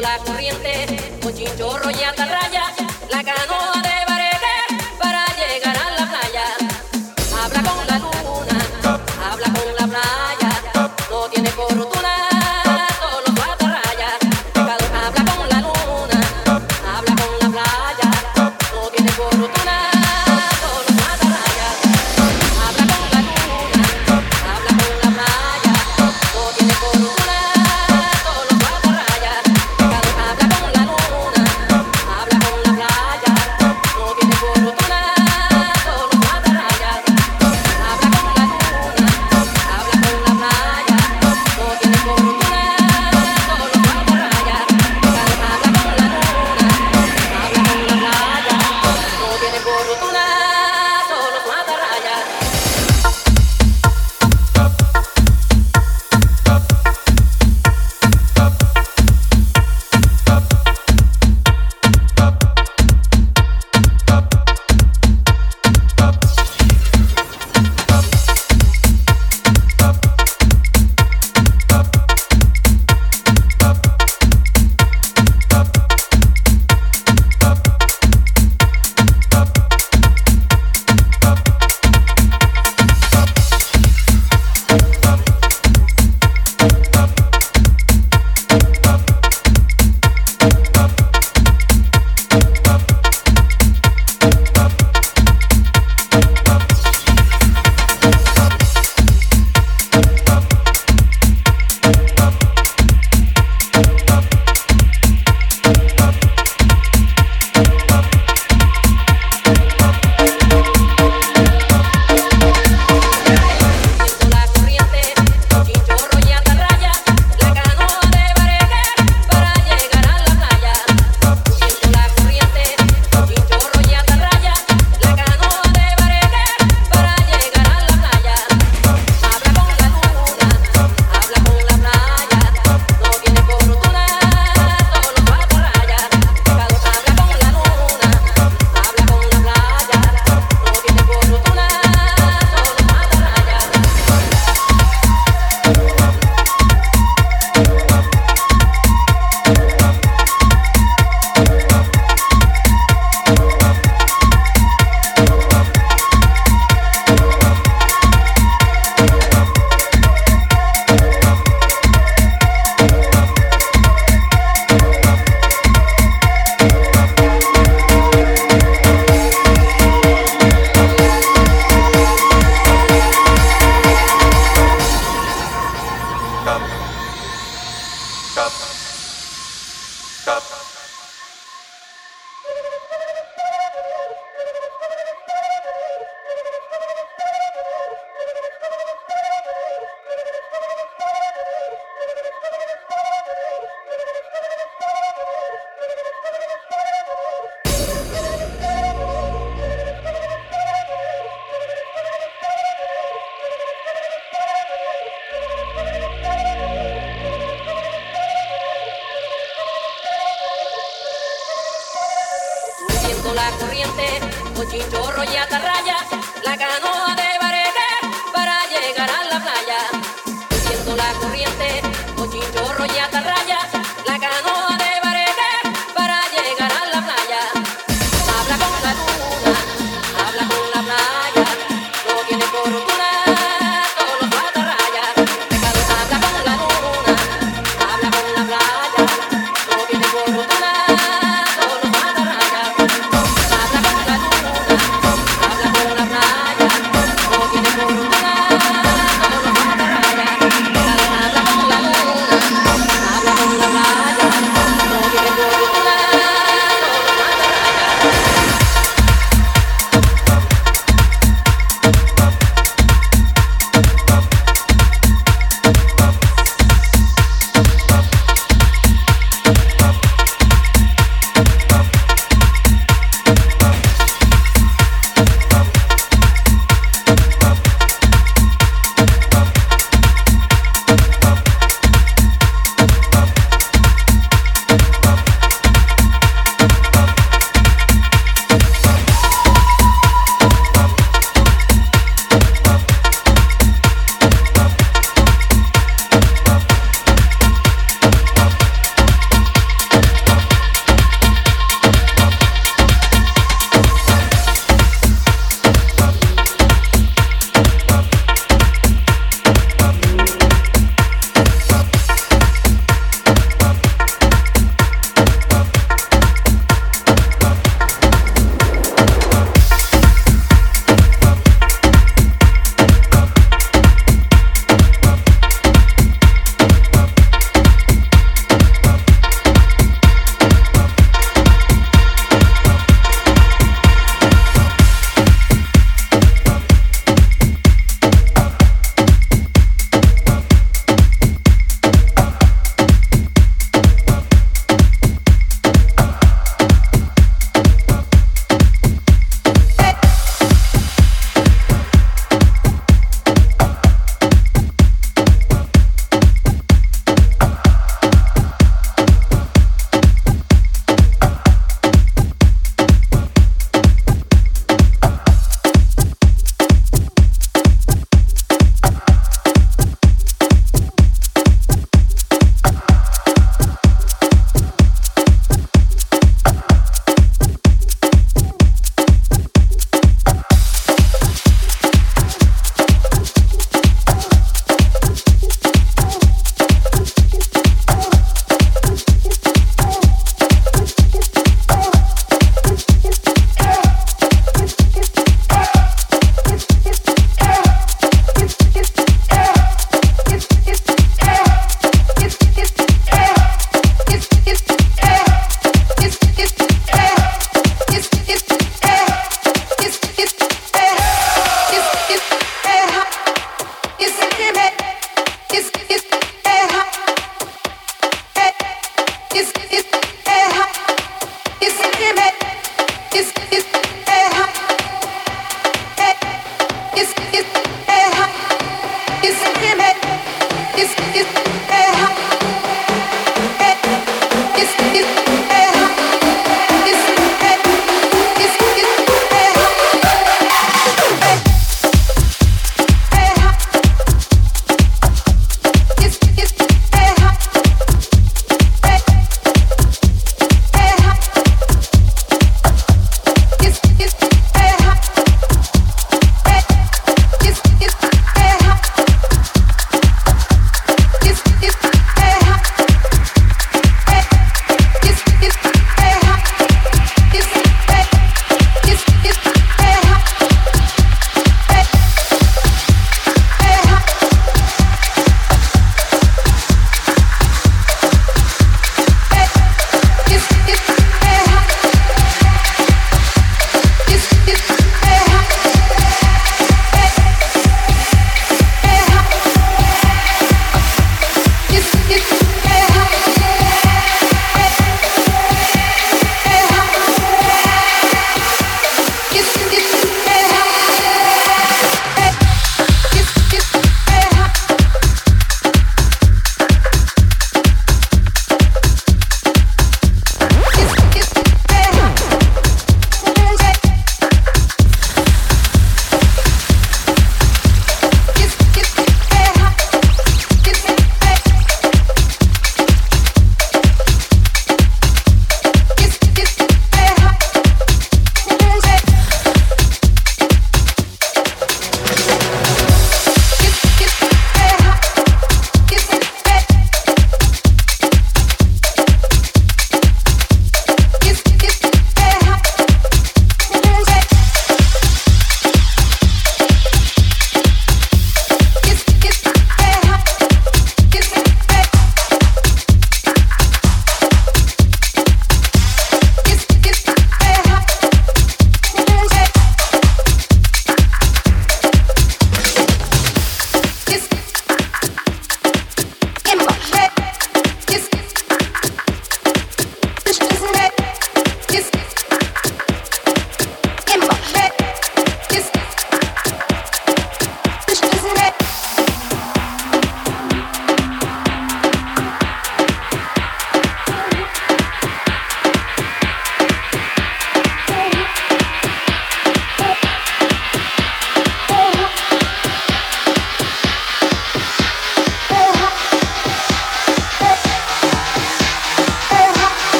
la corriente, con chinchorro y atarraya.